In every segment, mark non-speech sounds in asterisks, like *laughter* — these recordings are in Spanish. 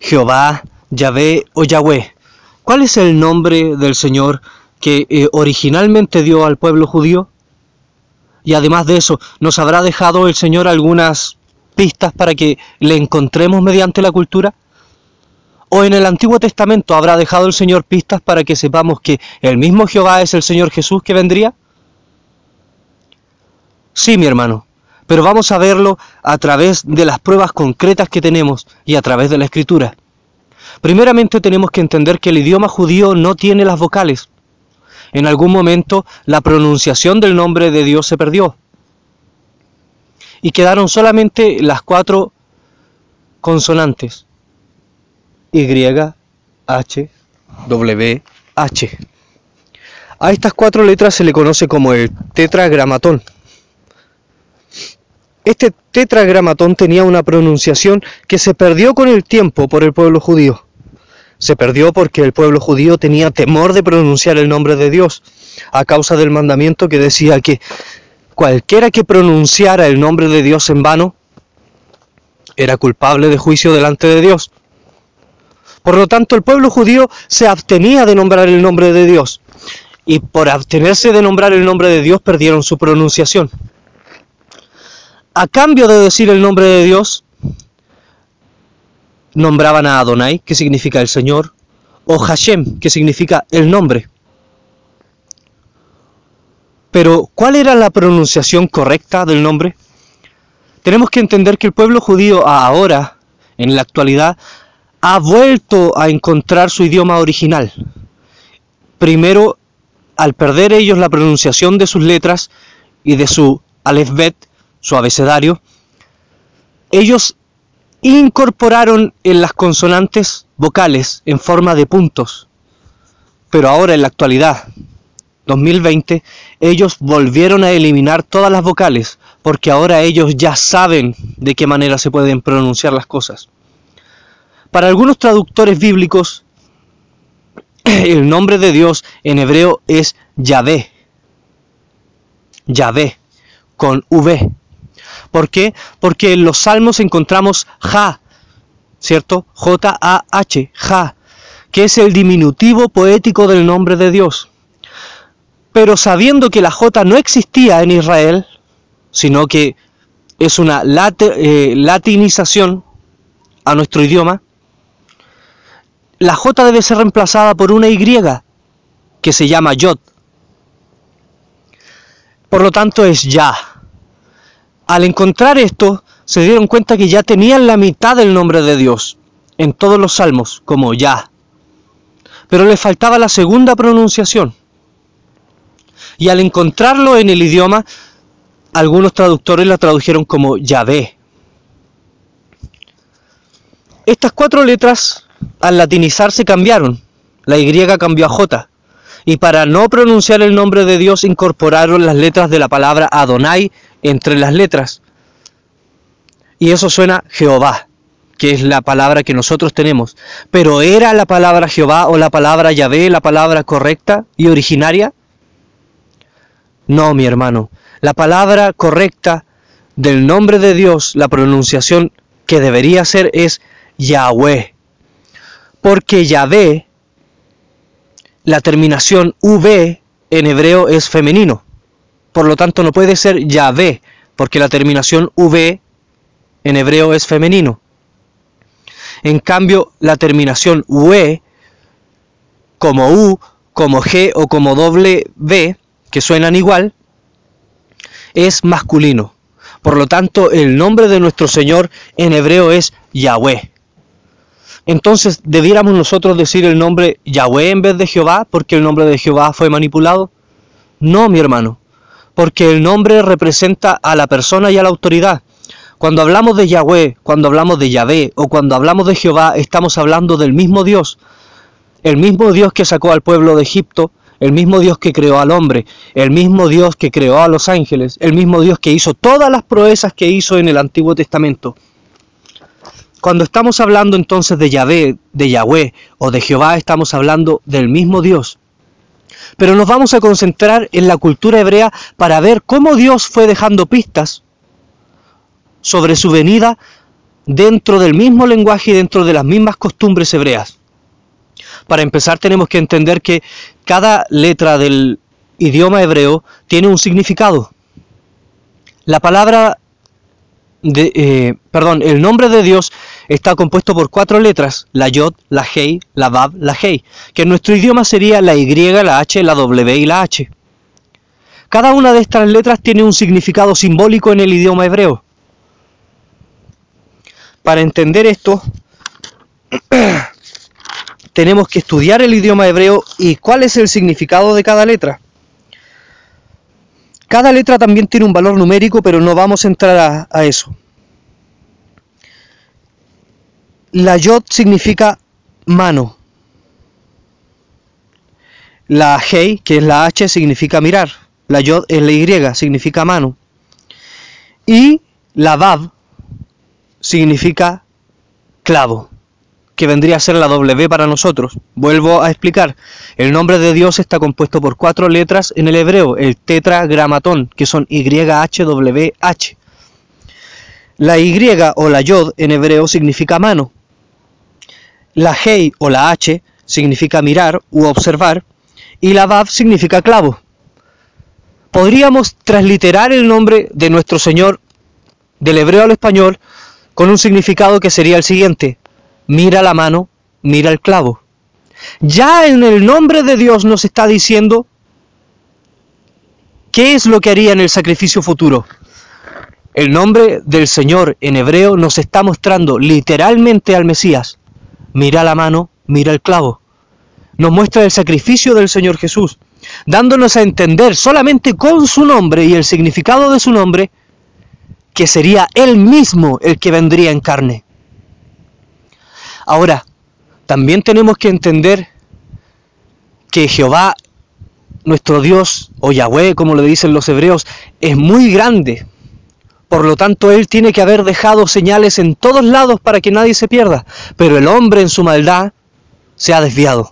Jehová, Yahvé o Yahweh. ¿Cuál es el nombre del Señor que eh, originalmente dio al pueblo judío? Y además de eso, ¿nos habrá dejado el Señor algunas pistas para que le encontremos mediante la cultura? ¿O en el Antiguo Testamento habrá dejado el Señor pistas para que sepamos que el mismo Jehová es el Señor Jesús que vendría? Sí, mi hermano, pero vamos a verlo a través de las pruebas concretas que tenemos y a través de la Escritura. Primeramente tenemos que entender que el idioma judío no tiene las vocales. En algún momento la pronunciación del nombre de Dios se perdió. Y quedaron solamente las cuatro consonantes. Y, H, W, H. A estas cuatro letras se le conoce como el tetragramatón. Este tetragramatón tenía una pronunciación que se perdió con el tiempo por el pueblo judío. Se perdió porque el pueblo judío tenía temor de pronunciar el nombre de Dios, a causa del mandamiento que decía que cualquiera que pronunciara el nombre de Dios en vano era culpable de juicio delante de Dios. Por lo tanto, el pueblo judío se abstenía de nombrar el nombre de Dios, y por abstenerse de nombrar el nombre de Dios perdieron su pronunciación. A cambio de decir el nombre de Dios, nombraban a Adonai, que significa el Señor, o Hashem, que significa el nombre. Pero, ¿cuál era la pronunciación correcta del nombre? Tenemos que entender que el pueblo judío ahora, en la actualidad, ha vuelto a encontrar su idioma original. Primero, al perder ellos la pronunciación de sus letras y de su alefbet, su abecedario, ellos incorporaron en las consonantes vocales en forma de puntos. Pero ahora en la actualidad, 2020, ellos volvieron a eliminar todas las vocales porque ahora ellos ya saben de qué manera se pueden pronunciar las cosas. Para algunos traductores bíblicos, *clears throat* el nombre de Dios en hebreo es Yahvé. Yahvé, con V. ¿Por qué? Porque en los salmos encontramos Ja, ¿cierto? J-A-H, Ja, que es el diminutivo poético del nombre de Dios. Pero sabiendo que la J no existía en Israel, sino que es una eh, latinización a nuestro idioma, la J debe ser reemplazada por una Y que se llama Yod. Por lo tanto es Ya. Al encontrar esto, se dieron cuenta que ya tenían la mitad del nombre de Dios en todos los salmos, como ya. Pero le faltaba la segunda pronunciación. Y al encontrarlo en el idioma, algunos traductores la tradujeron como Yahvé. Estas cuatro letras, al latinizarse, cambiaron. La Y cambió a J. Y para no pronunciar el nombre de Dios, incorporaron las letras de la palabra Adonai entre las letras. Y eso suena Jehová, que es la palabra que nosotros tenemos. Pero ¿era la palabra Jehová o la palabra Yahvé la palabra correcta y originaria? No, mi hermano. La palabra correcta del nombre de Dios, la pronunciación que debería ser es Yahweh. Porque Yahvé, la terminación V en hebreo es femenino. Por lo tanto, no puede ser Yahvé, porque la terminación V en hebreo es femenino. En cambio, la terminación UE, como U, como G o como doble V, que suenan igual, es masculino. Por lo tanto, el nombre de nuestro Señor en hebreo es Yahweh. Entonces, ¿debiéramos nosotros decir el nombre Yahweh en vez de Jehová porque el nombre de Jehová fue manipulado? No, mi hermano porque el nombre representa a la persona y a la autoridad. Cuando hablamos de Yahweh, cuando hablamos de Yahvé o cuando hablamos de Jehová, estamos hablando del mismo Dios. El mismo Dios que sacó al pueblo de Egipto, el mismo Dios que creó al hombre, el mismo Dios que creó a los ángeles, el mismo Dios que hizo todas las proezas que hizo en el Antiguo Testamento. Cuando estamos hablando entonces de Yahvé, de Yahweh o de Jehová, estamos hablando del mismo Dios. Pero nos vamos a concentrar en la cultura hebrea para ver cómo Dios fue dejando pistas sobre su venida dentro del mismo lenguaje y dentro de las mismas costumbres hebreas. Para empezar tenemos que entender que cada letra del idioma hebreo tiene un significado. La palabra de, eh, perdón, el nombre de Dios está compuesto por cuatro letras, la Yod, la Hei, la Vav, la Hei, que en nuestro idioma sería la Y, la H, la W y la H. Cada una de estas letras tiene un significado simbólico en el idioma hebreo. Para entender esto, *clears throat* tenemos que estudiar el idioma hebreo y cuál es el significado de cada letra. Cada letra también tiene un valor numérico, pero no vamos a entrar a, a eso. La yod significa mano. La hei, que es la h, significa mirar. La yod es la y, significa mano. Y la vav significa clavo, que vendría a ser la W para nosotros. Vuelvo a explicar. El nombre de Dios está compuesto por cuatro letras en el hebreo, el tetragramatón, que son YHWH. La Y o la Yod en hebreo significa mano. La Hei o la H significa mirar u observar. Y la Vav significa clavo. Podríamos transliterar el nombre de nuestro Señor del hebreo al español con un significado que sería el siguiente. Mira la mano, mira el clavo. Ya en el nombre de Dios nos está diciendo qué es lo que haría en el sacrificio futuro. El nombre del Señor en hebreo nos está mostrando literalmente al Mesías. Mira la mano, mira el clavo. Nos muestra el sacrificio del Señor Jesús, dándonos a entender solamente con su nombre y el significado de su nombre que sería Él mismo el que vendría en carne. Ahora, también tenemos que entender que Jehová, nuestro Dios, o Yahweh, como le dicen los hebreos, es muy grande. Por lo tanto, Él tiene que haber dejado señales en todos lados para que nadie se pierda. Pero el hombre en su maldad se ha desviado.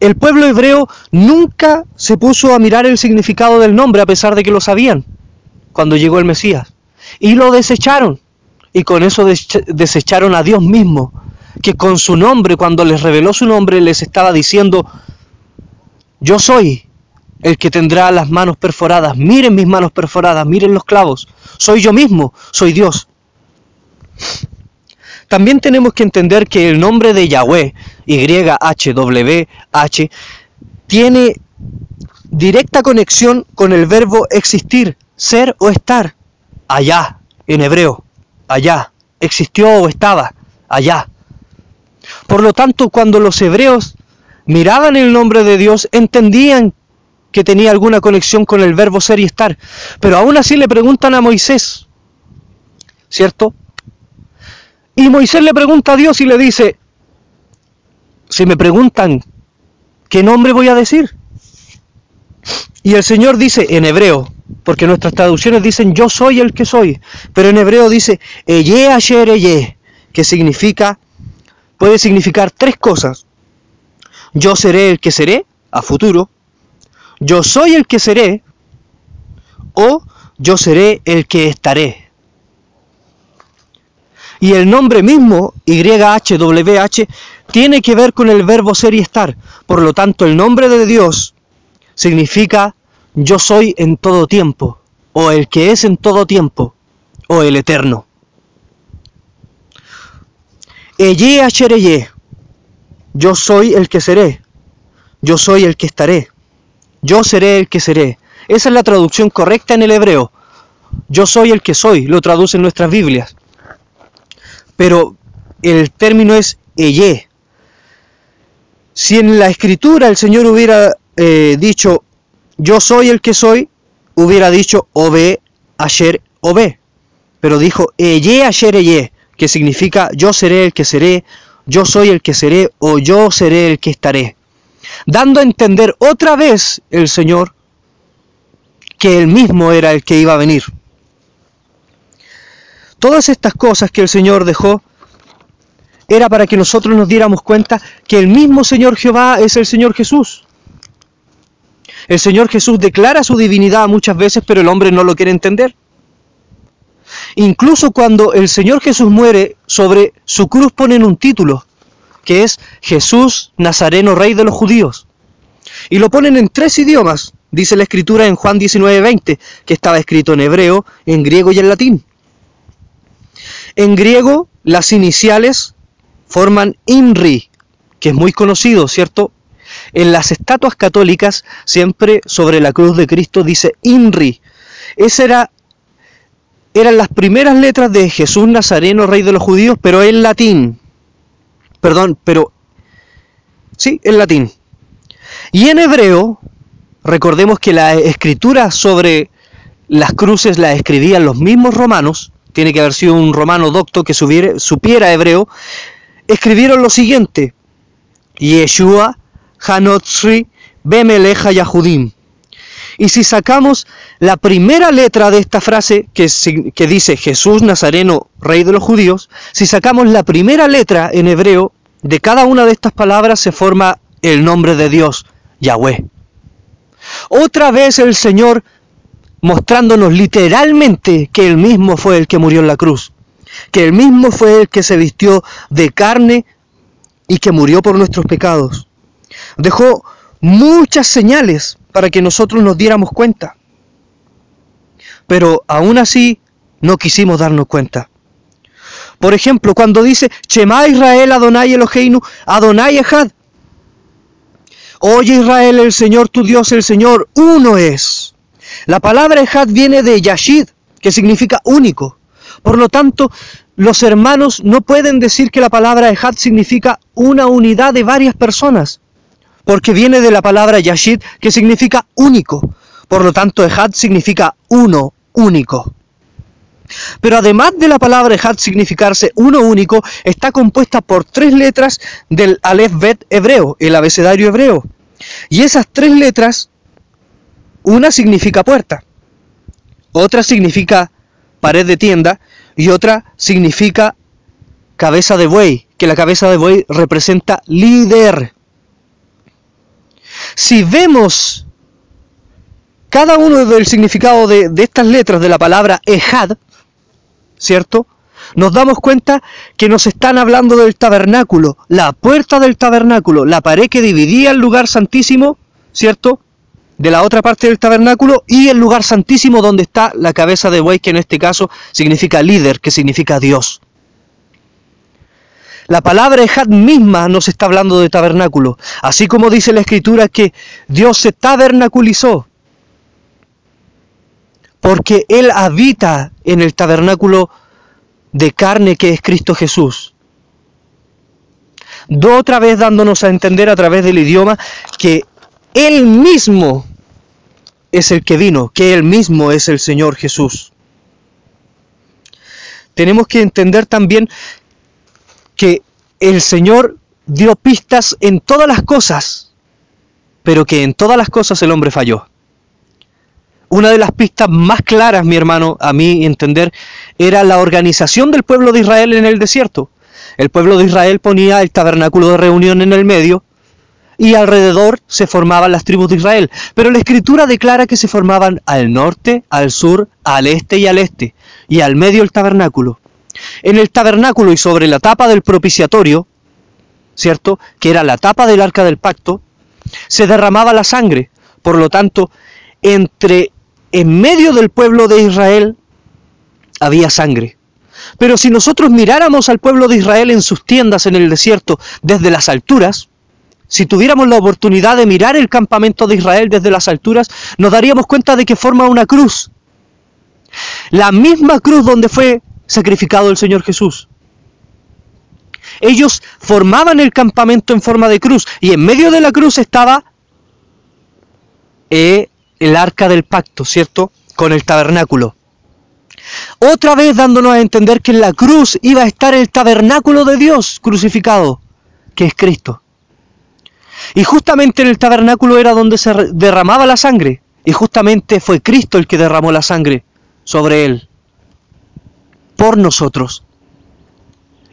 El pueblo hebreo nunca se puso a mirar el significado del nombre a pesar de que lo sabían cuando llegó el Mesías. Y lo desecharon. Y con eso desecharon a Dios mismo, que con su nombre, cuando les reveló su nombre, les estaba diciendo, yo soy el que tendrá las manos perforadas, miren mis manos perforadas, miren los clavos, soy yo mismo, soy Dios. También tenemos que entender que el nombre de Yahweh, YHWH, tiene directa conexión con el verbo existir, ser o estar, allá, en hebreo, allá, existió o estaba, allá. Por lo tanto, cuando los hebreos miraban el nombre de Dios, entendían que tenía alguna conexión con el verbo ser y estar, pero aún así le preguntan a Moisés, ¿cierto? Y Moisés le pregunta a Dios y le dice, si me preguntan, ¿qué nombre voy a decir? Y el Señor dice en hebreo, porque nuestras traducciones dicen yo soy el que soy, pero en hebreo dice Eye Asher Eye, que significa, puede significar tres cosas. Yo seré el que seré, a futuro, yo soy el que seré, o yo seré el que estaré. Y el nombre mismo, YHWH, tiene que ver con el verbo ser y estar. Por lo tanto, el nombre de Dios significa yo soy en todo tiempo, o el que es en todo tiempo, o el eterno. Eye yo soy el que seré, yo soy el que estaré, yo seré el que seré. Esa es la traducción correcta en el hebreo. Yo soy el que soy, lo traducen nuestras Biblias. Pero el término es Eye. Si en la escritura el Señor hubiera eh, dicho yo soy el que soy, hubiera dicho Obe, Asher, Obe. Pero dijo Eye, Asher, Eye, que significa yo seré el que seré, yo soy el que seré o yo seré el que estaré. Dando a entender otra vez el Señor que él mismo era el que iba a venir. Todas estas cosas que el Señor dejó era para que nosotros nos diéramos cuenta que el mismo Señor Jehová es el Señor Jesús. El Señor Jesús declara su divinidad muchas veces, pero el hombre no lo quiere entender. Incluso cuando el Señor Jesús muere, sobre su cruz ponen un título, que es Jesús Nazareno, Rey de los Judíos. Y lo ponen en tres idiomas, dice la escritura en Juan 19:20, que estaba escrito en hebreo, en griego y en latín. En griego, las iniciales forman INRI, que es muy conocido, ¿cierto? En las estatuas católicas, siempre sobre la cruz de Cristo dice INRI. Esa era eran las primeras letras de Jesús Nazareno, rey de los judíos, pero en latín. Perdón, pero... Sí, en latín. Y en hebreo, recordemos que la escritura sobre las cruces la escribían los mismos romanos, tiene que haber sido un romano docto que supiera hebreo, escribieron lo siguiente, Yeshua Hanotzri Bemeleja Yahudim. Y si sacamos la primera letra de esta frase que, dice Jesús Nazareno, rey de los judíos, si sacamos la primera letra en hebreo, de cada una de estas palabras se forma el nombre de Dios, Yahweh. Otra vez el Señor mostrándonos literalmente que Él mismo fue el que murió en la cruz, que Él mismo fue el que se vistió de carne y que murió por nuestros pecados. Dejó muchas señales para que nosotros nos diéramos cuenta. Pero aún así no quisimos darnos cuenta. Por ejemplo, cuando dice Shema Israel Adonai Eloheinu Adonai Echad. Oye Israel, el Señor tu Dios, el Señor uno es. La palabra Echad viene de Yashid, que significa único. Por lo tanto, los hermanos no pueden decir que la palabra Echad significa una unidad de varias personas porque viene de la palabra Yashid, que significa único. Por lo tanto, Ejad significa uno, único. Pero además de la palabra Ejad significarse uno único, está compuesta por tres letras del Aleph Bet hebreo, el abecedario hebreo. Y esas tres letras, una significa puerta, otra significa pared de tienda y otra significa cabeza de buey, que la cabeza de buey representa líder. Si vemos cada uno del significado de, estas letras de la palabra Ejad, ¿cierto? Nos damos cuenta que nos están hablando del tabernáculo, la puerta del tabernáculo, la pared que dividía el lugar santísimo, ¿cierto? De la otra parte del tabernáculo y el lugar santísimo donde está la cabeza de buey, que en este caso significa líder, que significa Dios. La palabra Ejad misma nos está hablando de tabernáculo, así como dice la escritura que Dios se tabernaculizó, porque Él habita en el tabernáculo de carne que es Cristo Jesús. Do otra vez dándonos a entender a través del idioma que Él mismo es el que vino, que Él mismo es el Señor Jesús. Tenemos que entender también que el Señor dio pistas en todas las cosas, pero que en todas las cosas el hombre falló. Una de las pistas más claras, mi hermano, a mí entender, era la organización del pueblo de Israel en el desierto. El pueblo de Israel ponía el tabernáculo de reunión en el medio y alrededor se formaban las tribus de Israel. Pero la escritura declara que se formaban al norte, al sur, al este y al este, y al medio el tabernáculo en el tabernáculo y sobre la tapa del propiciatorio, ¿cierto? Que era la tapa del arca del pacto, se derramaba la sangre. Por lo tanto, entre en medio del pueblo de Israel había sangre. Pero si nosotros miráramos al pueblo de Israel en sus tiendas en el desierto desde las alturas, si tuviéramos la oportunidad de mirar el campamento de Israel desde las alturas, nos daríamos cuenta de que forma una cruz. La misma cruz donde fue sacrificado el Señor Jesús. Ellos formaban el campamento en forma de cruz y en medio de la cruz estaba eh, el arca del pacto, ¿cierto? Con el tabernáculo. Otra vez dándonos a entender que en la cruz iba a estar el tabernáculo de Dios crucificado, que es Cristo. Y justamente en el tabernáculo era donde se derramaba la sangre. Y justamente fue Cristo el que derramó la sangre sobre él por nosotros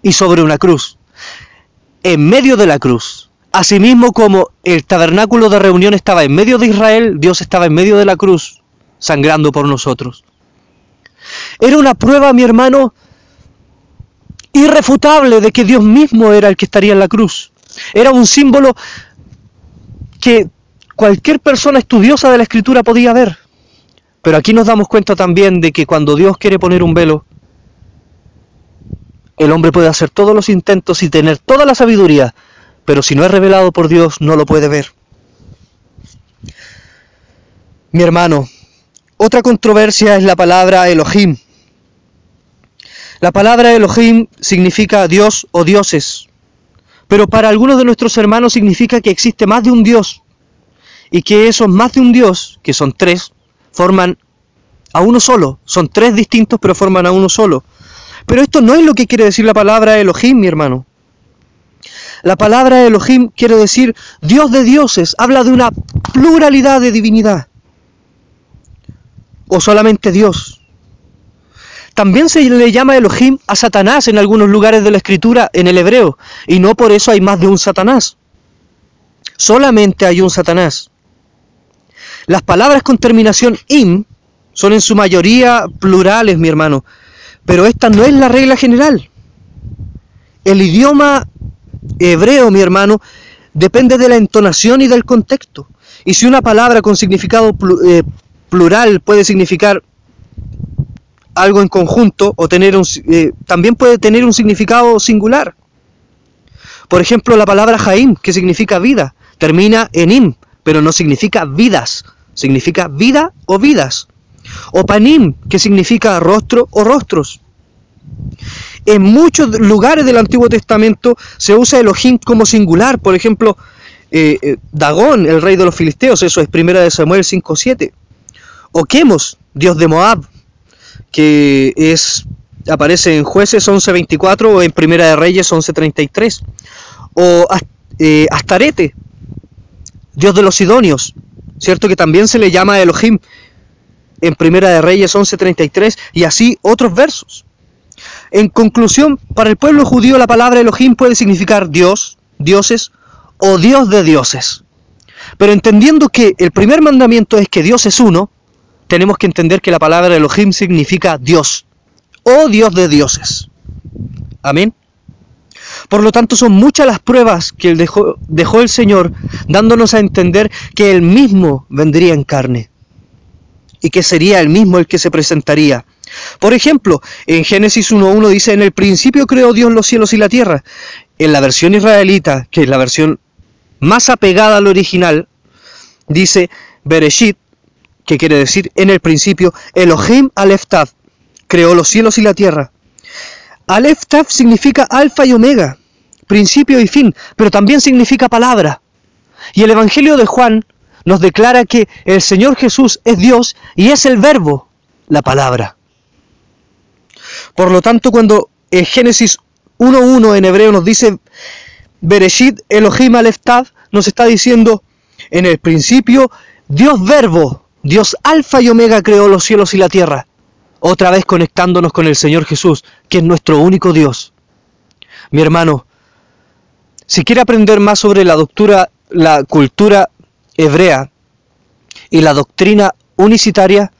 y sobre una cruz, en medio de la cruz. Asimismo como el tabernáculo de reunión estaba en medio de Israel, Dios estaba en medio de la cruz, sangrando por nosotros. era una prueba, mi hermano, irrefutable de que Dios mismo era el que estaría en la cruz. Era un símbolo que cualquier persona estudiosa de la escritura podía ver. Pero aquí nos damos cuenta también de que cuando Dios quiere poner un velo, el hombre puede hacer todos los intentos y tener toda la sabiduría, pero si no es revelado por Dios no lo puede ver. Mi hermano, otra controversia es la palabra Elohim. La palabra Elohim significa Dios o dioses, pero para algunos de nuestros hermanos significa que existe más de un Dios y que esos más de un Dios, que son tres, forman a uno solo. Son tres distintos pero forman a uno solo. Pero esto no es lo que quiere decir la palabra Elohim, mi hermano. La palabra Elohim quiere decir Dios de dioses, habla de una pluralidad de divinidad. O solamente Dios. También se le llama Elohim a Satanás en algunos lugares de la escritura en el hebreo, y no por eso hay más de un Satanás. Solamente hay un Satanás. Las palabras con terminación im son en su mayoría plurales, mi hermano, pero esta no es la regla general. El idioma hebreo, mi hermano, depende de la entonación y del contexto. Y si una palabra con significado eh, plural puede significar algo en conjunto o tener un, eh, también puede tener un significado singular. Por ejemplo, la palabra Jaim, que significa vida, termina en im, pero no significa vidas, significa vida o vidas. O panim, que significa rostro o rostros. En muchos lugares del Antiguo Testamento se usa Elohim como singular, por ejemplo, eh, eh, Dagón, el rey de los filisteos, eso es primera de Samuel 5.7. O Quemos, dios de Moab, que es aparece en Jueces 11.24 o en Primera de Reyes 11.33. O eh, Astarete, dios de los Sidonios, cierto que también se le llama Elohim en Primera de Reyes 11.33 y así otros versos. En conclusión, para el pueblo judío la palabra Elohim puede significar Dios, dioses o Dios de dioses. Pero entendiendo que el primer mandamiento es que Dios es uno, tenemos que entender que la palabra Elohim significa Dios o Dios de dioses. Amén. Por lo tanto, son muchas las pruebas que dejó, dejó el Señor dándonos a entender que Él mismo vendría en carne y que sería Él mismo el que se presentaría. Por ejemplo, en Génesis 1.1 dice, en el principio creó Dios los cielos y la tierra. En la versión israelita, que es la versión más apegada al original, dice Bereshit, que quiere decir en el principio, Elohim Aleftav, creó los cielos y la tierra. Aleftav significa alfa y omega, principio y fin, pero también significa palabra. Y el Evangelio de Juan nos declara que el Señor Jesús es Dios y es el verbo, la palabra. Por lo tanto, cuando en Génesis 1.1 en hebreo nos dice Bereshit Elohim Aleftav, nos está diciendo en el principio Dios verbo, Dios alfa y omega creó los cielos y la tierra. Otra vez conectándonos con el Señor Jesús, que es nuestro único Dios. Mi hermano, si quiere aprender más sobre la doctura, la cultura hebrea y la doctrina unicitaria,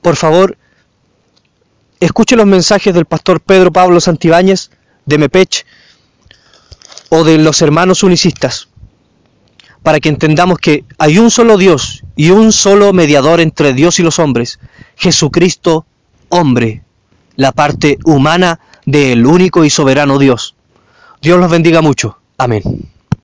por favor, escuche los mensajes del pastor Pedro Pablo Santibáñez de Mepech o de los hermanos unicistas, para que entendamos que hay un solo Dios y un solo mediador entre Dios y los hombres, Jesucristo hombre, la parte humana del único y soberano Dios. Dios los bendiga mucho. Amén.